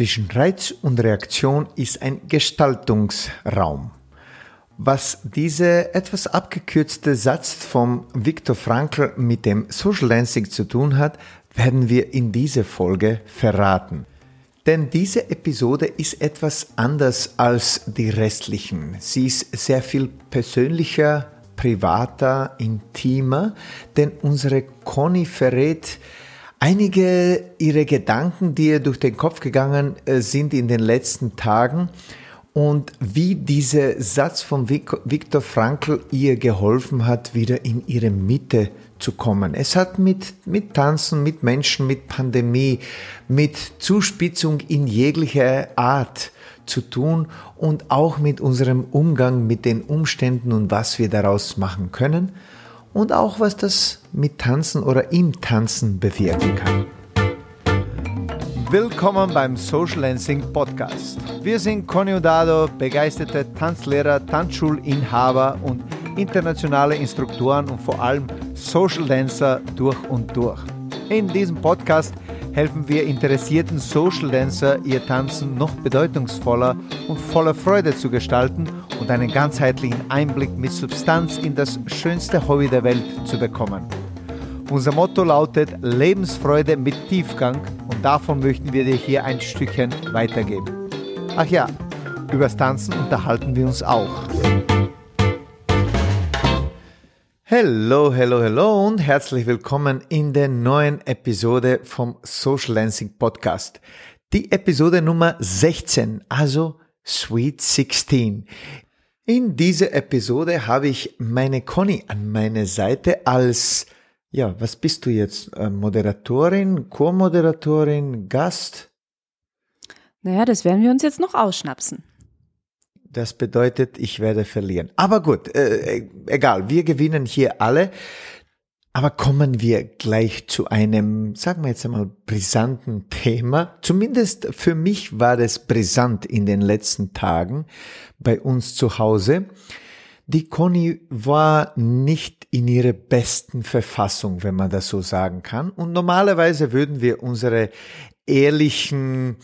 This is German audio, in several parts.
zwischen Reiz und Reaktion ist ein Gestaltungsraum. Was diese etwas abgekürzte Satz vom Viktor Frankl mit dem Social Dancing zu tun hat, werden wir in dieser Folge verraten. Denn diese Episode ist etwas anders als die restlichen. Sie ist sehr viel persönlicher, privater, intimer, denn unsere Conny verrät einige ihrer Gedanken, die ihr durch den Kopf gegangen äh, sind in den letzten Tagen und wie dieser Satz von Viktor Frankl ihr geholfen hat, wieder in ihre Mitte zu kommen. Es hat mit, mit Tanzen, mit Menschen, mit Pandemie, mit Zuspitzung in jeglicher Art zu tun und auch mit unserem Umgang mit den Umständen und was wir daraus machen können und auch was das mit Tanzen oder im Tanzen bewirken kann. Willkommen beim Social Dancing Podcast. Wir sind Conny Dado, begeisterte Tanzlehrer, Tanzschulinhaber und internationale Instruktoren und vor allem Social Dancer durch und durch. In diesem Podcast helfen wir interessierten Social Dancer, ihr Tanzen noch bedeutungsvoller und voller Freude zu gestalten und einen ganzheitlichen Einblick mit Substanz in das schönste Hobby der Welt zu bekommen. Unser Motto lautet Lebensfreude mit Tiefgang und davon möchten wir dir hier ein Stückchen weitergeben. Ach ja, übers Tanzen unterhalten wir uns auch. Hello, hello, hello und herzlich willkommen in der neuen Episode vom Social Dancing Podcast. Die Episode Nummer 16, also Sweet 16. In dieser Episode habe ich meine Conny an meiner Seite als ja, was bist du jetzt? Äh, Moderatorin, Co-Moderatorin, Gast? Naja, das werden wir uns jetzt noch ausschnapsen. Das bedeutet, ich werde verlieren. Aber gut, äh, äh, egal, wir gewinnen hier alle. Aber kommen wir gleich zu einem, sagen wir jetzt einmal, brisanten Thema. Zumindest für mich war es brisant in den letzten Tagen bei uns zu Hause. Die Conny war nicht in ihrer besten Verfassung, wenn man das so sagen kann. Und normalerweise würden wir unsere ehrlichen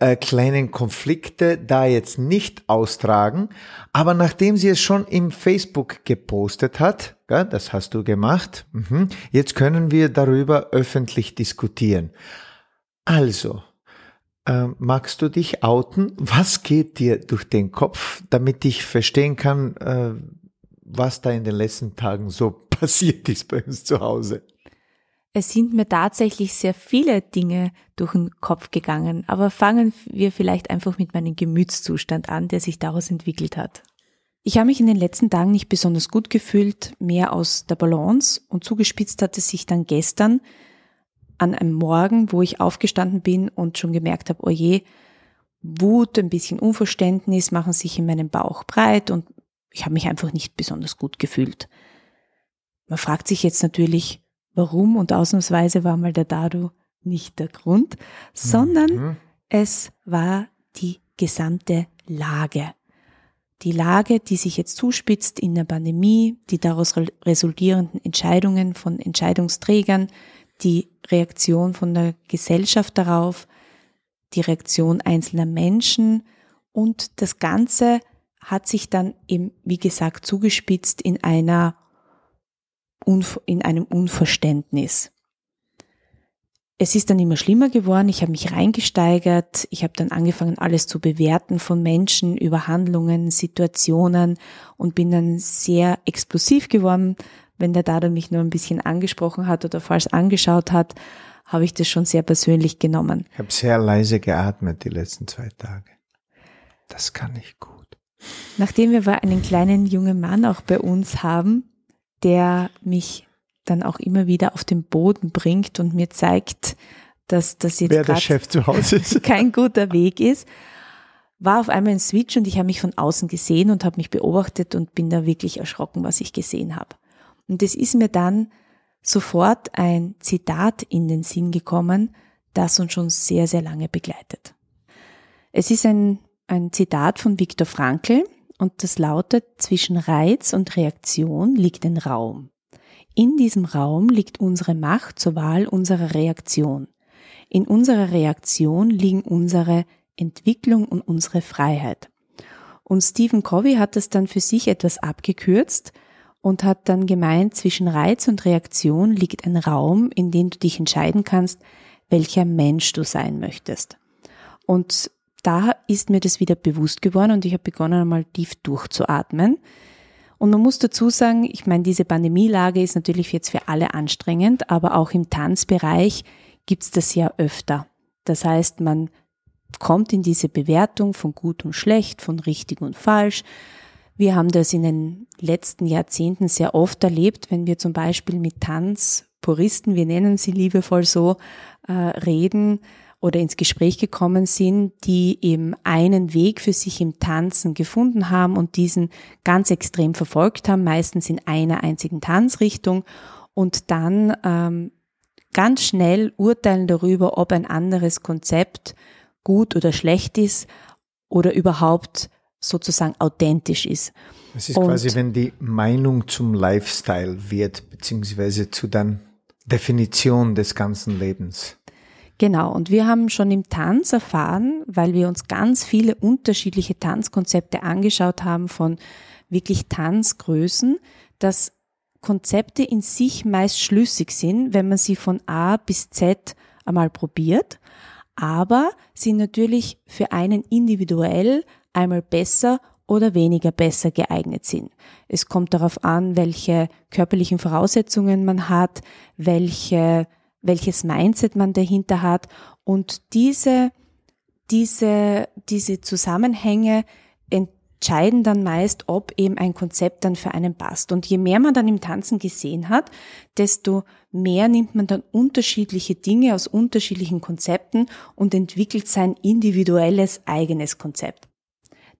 äh, kleinen Konflikte da jetzt nicht austragen. Aber nachdem sie es schon im Facebook gepostet hat, ja, das hast du gemacht, mhm, jetzt können wir darüber öffentlich diskutieren. Also, äh, magst du dich outen? Was geht dir durch den Kopf, damit ich verstehen kann, äh, was da in den letzten Tagen so passiert ist bei uns zu Hause? Es sind mir tatsächlich sehr viele Dinge durch den Kopf gegangen, aber fangen wir vielleicht einfach mit meinem Gemütszustand an, der sich daraus entwickelt hat. Ich habe mich in den letzten Tagen nicht besonders gut gefühlt, mehr aus der Balance und zugespitzt hat es sich dann gestern, an einem Morgen, wo ich aufgestanden bin und schon gemerkt habe, oh je, Wut, ein bisschen Unverständnis machen sich in meinem Bauch breit und ich habe mich einfach nicht besonders gut gefühlt. Man fragt sich jetzt natürlich, warum und ausnahmsweise war mal der Dado nicht der Grund, sondern mhm. es war die gesamte Lage. Die Lage, die sich jetzt zuspitzt in der Pandemie, die daraus resultierenden Entscheidungen von Entscheidungsträgern, die Reaktion von der Gesellschaft darauf, die Reaktion einzelner Menschen. Und das Ganze hat sich dann eben, wie gesagt, zugespitzt in einer, in einem Unverständnis. Es ist dann immer schlimmer geworden, ich habe mich reingesteigert, ich habe dann angefangen, alles zu bewerten von Menschen über Handlungen, Situationen und bin dann sehr explosiv geworden, wenn der Dado mich nur ein bisschen angesprochen hat oder falsch angeschaut hat, habe ich das schon sehr persönlich genommen. Ich habe sehr leise geatmet die letzten zwei Tage. Das kann ich gut. Nachdem wir aber einen kleinen jungen Mann auch bei uns haben, der mich dann auch immer wieder auf den Boden bringt und mir zeigt, dass das jetzt Wer kein guter Weg ist, war auf einmal ein Switch und ich habe mich von außen gesehen und habe mich beobachtet und bin da wirklich erschrocken, was ich gesehen habe. Und es ist mir dann sofort ein Zitat in den Sinn gekommen, das uns schon sehr, sehr lange begleitet. Es ist ein, ein Zitat von Viktor Frankl und das lautet, zwischen Reiz und Reaktion liegt ein Raum. In diesem Raum liegt unsere Macht zur Wahl unserer Reaktion. In unserer Reaktion liegen unsere Entwicklung und unsere Freiheit. Und Stephen Covey hat das dann für sich etwas abgekürzt und hat dann gemeint, zwischen Reiz und Reaktion liegt ein Raum, in dem du dich entscheiden kannst, welcher Mensch du sein möchtest. Und da ist mir das wieder bewusst geworden und ich habe begonnen einmal tief durchzuatmen. Und man muss dazu sagen, ich meine, diese Pandemielage ist natürlich jetzt für alle anstrengend, aber auch im Tanzbereich gibt's das ja öfter. Das heißt, man kommt in diese Bewertung von gut und schlecht, von richtig und falsch. Wir haben das in den letzten Jahrzehnten sehr oft erlebt, wenn wir zum Beispiel mit Tanzpuristen, wir nennen sie liebevoll so, äh, reden oder ins Gespräch gekommen sind, die eben einen Weg für sich im Tanzen gefunden haben und diesen ganz extrem verfolgt haben, meistens in einer einzigen Tanzrichtung und dann ähm, ganz schnell urteilen darüber, ob ein anderes Konzept gut oder schlecht ist oder überhaupt sozusagen authentisch ist. Es ist Und quasi, wenn die Meinung zum Lifestyle wird, beziehungsweise zu der Definition des ganzen Lebens. Genau, und wir haben schon im Tanz erfahren, weil wir uns ganz viele unterschiedliche Tanzkonzepte angeschaut haben von wirklich Tanzgrößen, dass Konzepte in sich meist schlüssig sind, wenn man sie von A bis Z einmal probiert aber sie natürlich für einen individuell einmal besser oder weniger besser geeignet sind. Es kommt darauf an, welche körperlichen Voraussetzungen man hat, welche, welches Mindset man dahinter hat und diese, diese, diese Zusammenhänge entscheiden dann meist, ob eben ein Konzept dann für einen passt. Und je mehr man dann im Tanzen gesehen hat, desto mehr nimmt man dann unterschiedliche Dinge aus unterschiedlichen Konzepten und entwickelt sein individuelles eigenes Konzept.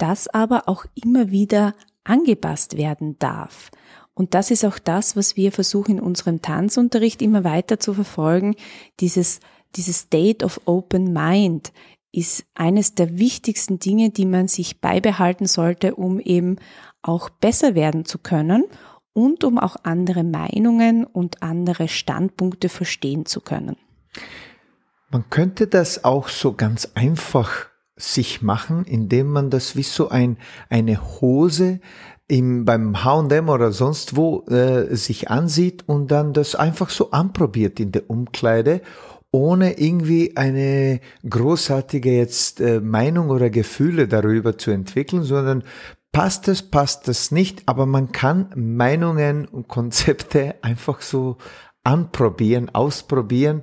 Das aber auch immer wieder angepasst werden darf. Und das ist auch das, was wir versuchen in unserem Tanzunterricht immer weiter zu verfolgen, dieses, dieses State of Open Mind ist eines der wichtigsten Dinge, die man sich beibehalten sollte, um eben auch besser werden zu können und um auch andere Meinungen und andere Standpunkte verstehen zu können. Man könnte das auch so ganz einfach sich machen, indem man das wie so ein, eine Hose im, beim H&M oder sonst wo äh, sich ansieht und dann das einfach so anprobiert in der Umkleide ohne irgendwie eine großartige jetzt äh, Meinung oder Gefühle darüber zu entwickeln, sondern passt es, passt es nicht, aber man kann Meinungen und Konzepte einfach so anprobieren, ausprobieren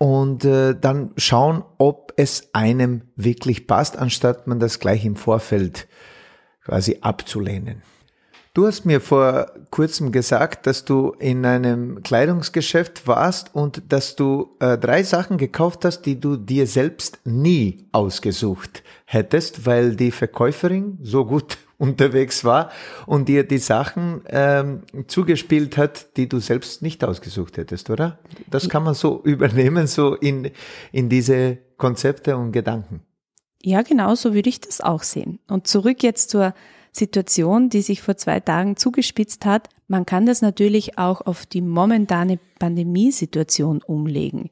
und äh, dann schauen, ob es einem wirklich passt, anstatt man das gleich im Vorfeld quasi abzulehnen. Du hast mir vor kurzem gesagt, dass du in einem Kleidungsgeschäft warst und dass du äh, drei Sachen gekauft hast, die du dir selbst nie ausgesucht hättest, weil die Verkäuferin so gut unterwegs war und dir die Sachen ähm, zugespielt hat, die du selbst nicht ausgesucht hättest, oder? Das kann man so übernehmen, so in, in diese Konzepte und Gedanken. Ja, genau so würde ich das auch sehen. Und zurück jetzt zur Situation, die sich vor zwei Tagen zugespitzt hat. Man kann das natürlich auch auf die momentane Pandemiesituation umlegen.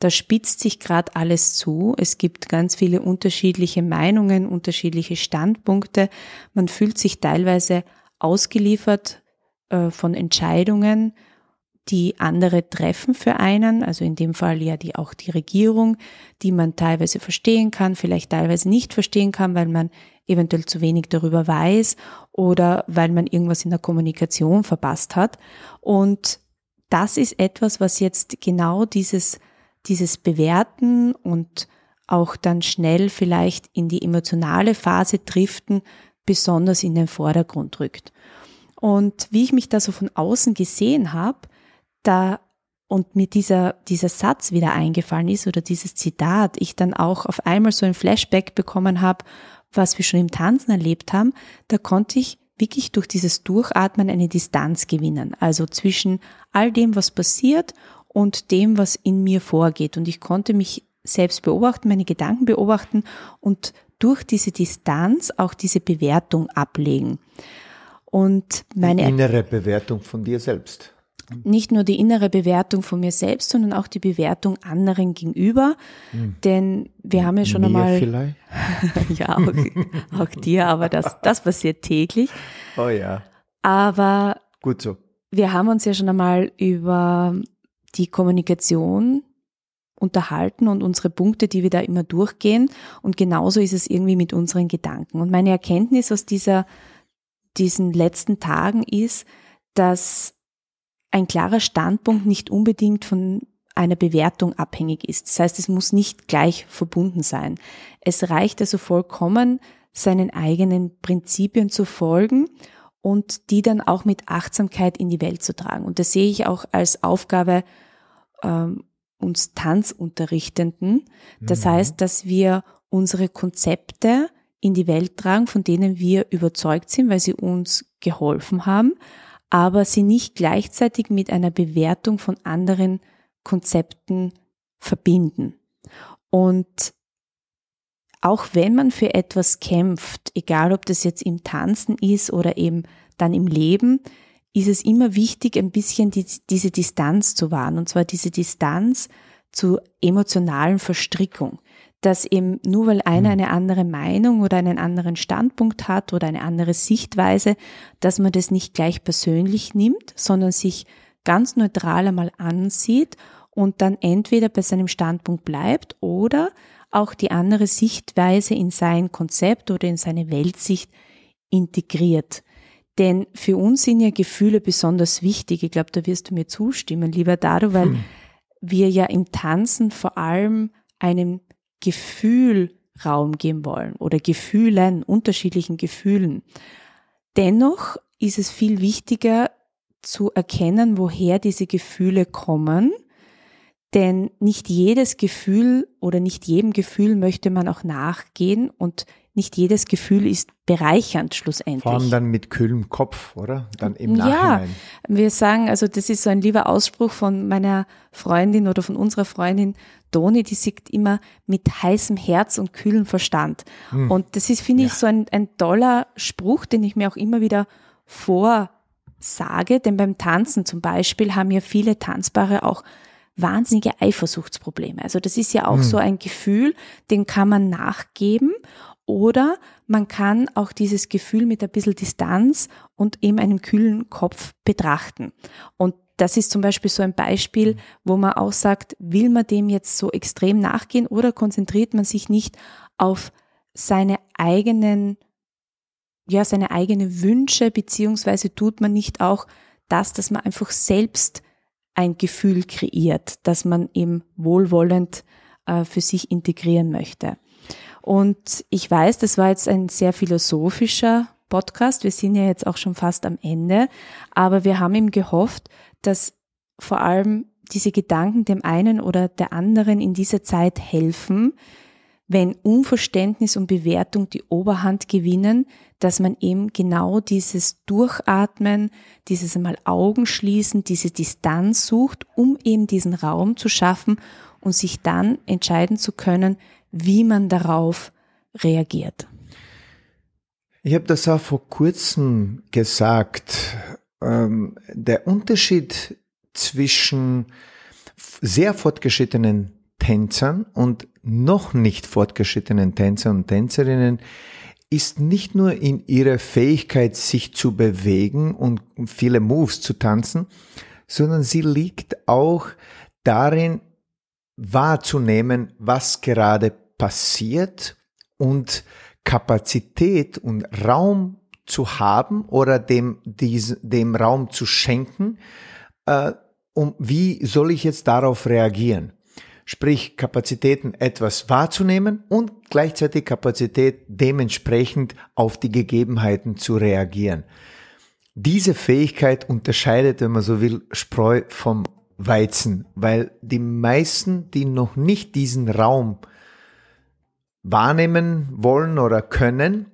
Da spitzt sich gerade alles zu. Es gibt ganz viele unterschiedliche Meinungen, unterschiedliche Standpunkte. Man fühlt sich teilweise ausgeliefert äh, von Entscheidungen, die andere treffen für einen, also in dem Fall ja die, auch die Regierung, die man teilweise verstehen kann, vielleicht teilweise nicht verstehen kann, weil man eventuell zu wenig darüber weiß oder weil man irgendwas in der Kommunikation verpasst hat. Und das ist etwas, was jetzt genau dieses, dieses Bewerten und auch dann schnell vielleicht in die emotionale Phase driften, besonders in den Vordergrund rückt. Und wie ich mich da so von außen gesehen habe, da und mir dieser, dieser Satz wieder eingefallen ist oder dieses Zitat, ich dann auch auf einmal so ein Flashback bekommen habe, was wir schon im Tanzen erlebt haben, da konnte ich wirklich durch dieses Durchatmen eine Distanz gewinnen. Also zwischen all dem, was passiert und dem, was in mir vorgeht. Und ich konnte mich selbst beobachten, meine Gedanken beobachten und durch diese Distanz auch diese Bewertung ablegen. Und meine Die innere Bewertung von dir selbst. nicht nur die innere Bewertung von mir selbst, sondern auch die Bewertung anderen gegenüber. Hm. Denn wir haben ja schon mir einmal. Vielleicht? ja, auch, auch dir, aber das, das passiert täglich. Oh ja. Aber Gut so. wir haben uns ja schon einmal über die Kommunikation unterhalten und unsere Punkte, die wir da immer durchgehen. Und genauso ist es irgendwie mit unseren Gedanken. Und meine Erkenntnis aus dieser, diesen letzten Tagen ist, dass ein klarer Standpunkt nicht unbedingt von einer Bewertung abhängig ist. Das heißt, es muss nicht gleich verbunden sein. Es reicht also vollkommen, seinen eigenen Prinzipien zu folgen und die dann auch mit Achtsamkeit in die Welt zu tragen. Und das sehe ich auch als Aufgabe ähm, uns Tanzunterrichtenden. Das mhm. heißt, dass wir unsere Konzepte in die Welt tragen, von denen wir überzeugt sind, weil sie uns geholfen haben, aber sie nicht gleichzeitig mit einer Bewertung von anderen Konzepten verbinden. Und auch wenn man für etwas kämpft, egal ob das jetzt im Tanzen ist oder eben dann im Leben, ist es immer wichtig, ein bisschen die, diese Distanz zu wahren. Und zwar diese Distanz zu emotionalen Verstrickung. Dass eben nur weil einer hm. eine andere Meinung oder einen anderen Standpunkt hat oder eine andere Sichtweise, dass man das nicht gleich persönlich nimmt, sondern sich ganz neutral einmal ansieht und dann entweder bei seinem Standpunkt bleibt oder auch die andere Sichtweise in sein Konzept oder in seine Weltsicht integriert. Denn für uns sind ja Gefühle besonders wichtig. Ich glaube, da wirst du mir zustimmen, lieber Dado, weil hm. wir ja im Tanzen vor allem einem Gefühl Raum geben wollen oder Gefühlen, unterschiedlichen Gefühlen. Dennoch ist es viel wichtiger zu erkennen, woher diese Gefühle kommen denn nicht jedes Gefühl oder nicht jedem Gefühl möchte man auch nachgehen und nicht jedes Gefühl ist bereichernd schlussendlich. Vor allem dann mit kühlem Kopf, oder? Dann im Nachhinein. Ja, wir sagen, also das ist so ein lieber Ausspruch von meiner Freundin oder von unserer Freundin Doni, die sagt immer mit heißem Herz und kühlem Verstand. Hm. Und das ist, finde ja. ich, so ein, ein toller Spruch, den ich mir auch immer wieder vorsage, denn beim Tanzen zum Beispiel haben ja viele Tanzpaare auch wahnsinnige Eifersuchtsprobleme. Also das ist ja auch mhm. so ein Gefühl, dem kann man nachgeben oder man kann auch dieses Gefühl mit ein bisschen Distanz und eben einem kühlen Kopf betrachten. Und das ist zum Beispiel so ein Beispiel, hm. wo man auch sagt, will man dem jetzt so extrem nachgehen oder konzentriert man sich nicht auf seine eigenen, ja, seine eigene Wünsche, beziehungsweise tut man nicht auch das, dass man einfach selbst ein Gefühl kreiert, das man eben wohlwollend äh, für sich integrieren möchte. Und ich weiß, das war jetzt ein sehr philosophischer Podcast. Wir sind ja jetzt auch schon fast am Ende, aber wir haben ihm gehofft, dass vor allem diese Gedanken dem einen oder der anderen in dieser Zeit helfen, wenn Unverständnis und Bewertung die Oberhand gewinnen, dass man eben genau dieses Durchatmen, dieses einmal Augen schließen, diese Distanz sucht, um eben diesen Raum zu schaffen und sich dann entscheiden zu können, wie man darauf reagiert. Ich habe das auch vor kurzem gesagt. Ähm, der Unterschied zwischen sehr fortgeschrittenen Tänzern und noch nicht fortgeschrittenen Tänzer und Tänzerinnen ist nicht nur in ihrer Fähigkeit, sich zu bewegen und viele Moves zu tanzen, sondern sie liegt auch darin, wahrzunehmen, was gerade passiert und Kapazität und Raum zu haben oder dem, dies, dem Raum zu schenken, äh, um wie soll ich jetzt darauf reagieren? Sprich Kapazitäten etwas wahrzunehmen und gleichzeitig Kapazität dementsprechend auf die Gegebenheiten zu reagieren. Diese Fähigkeit unterscheidet, wenn man so will, Spreu vom Weizen, weil die meisten, die noch nicht diesen Raum wahrnehmen wollen oder können,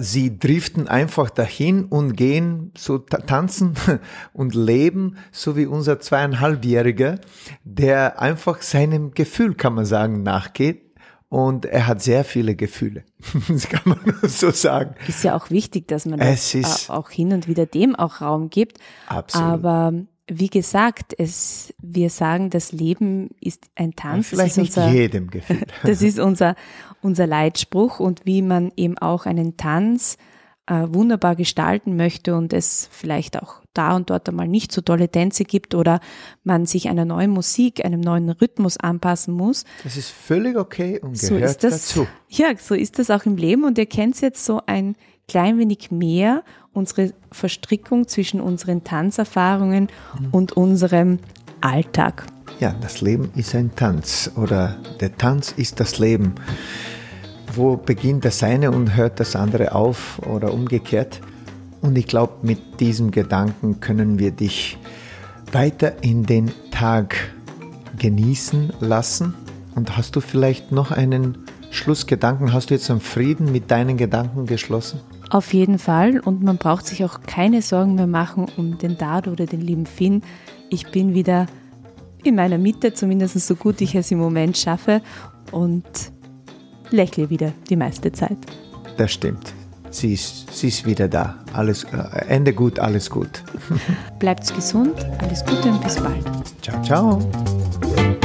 sie driften einfach dahin und gehen so tanzen und leben, so wie unser zweieinhalbjähriger, der einfach seinem Gefühl, kann man sagen, nachgeht. Und er hat sehr viele Gefühle. Das kann man so sagen. Ist ja auch wichtig, dass man das auch hin und wieder dem auch Raum gibt. Absolut. Aber wie gesagt, es, wir sagen, das Leben ist ein Tanz. Das ist unser, jedem gefällt. Das ist unser, unser Leitspruch und wie man eben auch einen Tanz äh, wunderbar gestalten möchte und es vielleicht auch da und dort einmal nicht so tolle Tänze gibt oder man sich einer neuen Musik, einem neuen Rhythmus anpassen muss. Das ist völlig okay und gehört so ist das, dazu. Ja, so ist das auch im Leben und ihr kennt jetzt so ein klein wenig mehr unsere Verstrickung zwischen unseren Tanzerfahrungen mhm. und unserem Alltag. Ja, das Leben ist ein Tanz oder der Tanz ist das Leben. Wo beginnt das eine und hört das andere auf oder umgekehrt? Und ich glaube, mit diesem Gedanken können wir dich weiter in den Tag genießen lassen. Und hast du vielleicht noch einen Schlussgedanken? Hast du jetzt am Frieden mit deinen Gedanken geschlossen? Auf jeden Fall und man braucht sich auch keine Sorgen mehr machen um den Dad oder den lieben Finn. Ich bin wieder in meiner Mitte, zumindest so gut ich es im Moment schaffe und lächle wieder die meiste Zeit. Das stimmt. Sie ist, sie ist wieder da. Alles, äh, Ende gut, alles gut. Bleibt gesund, alles Gute und bis bald. Ciao, ciao.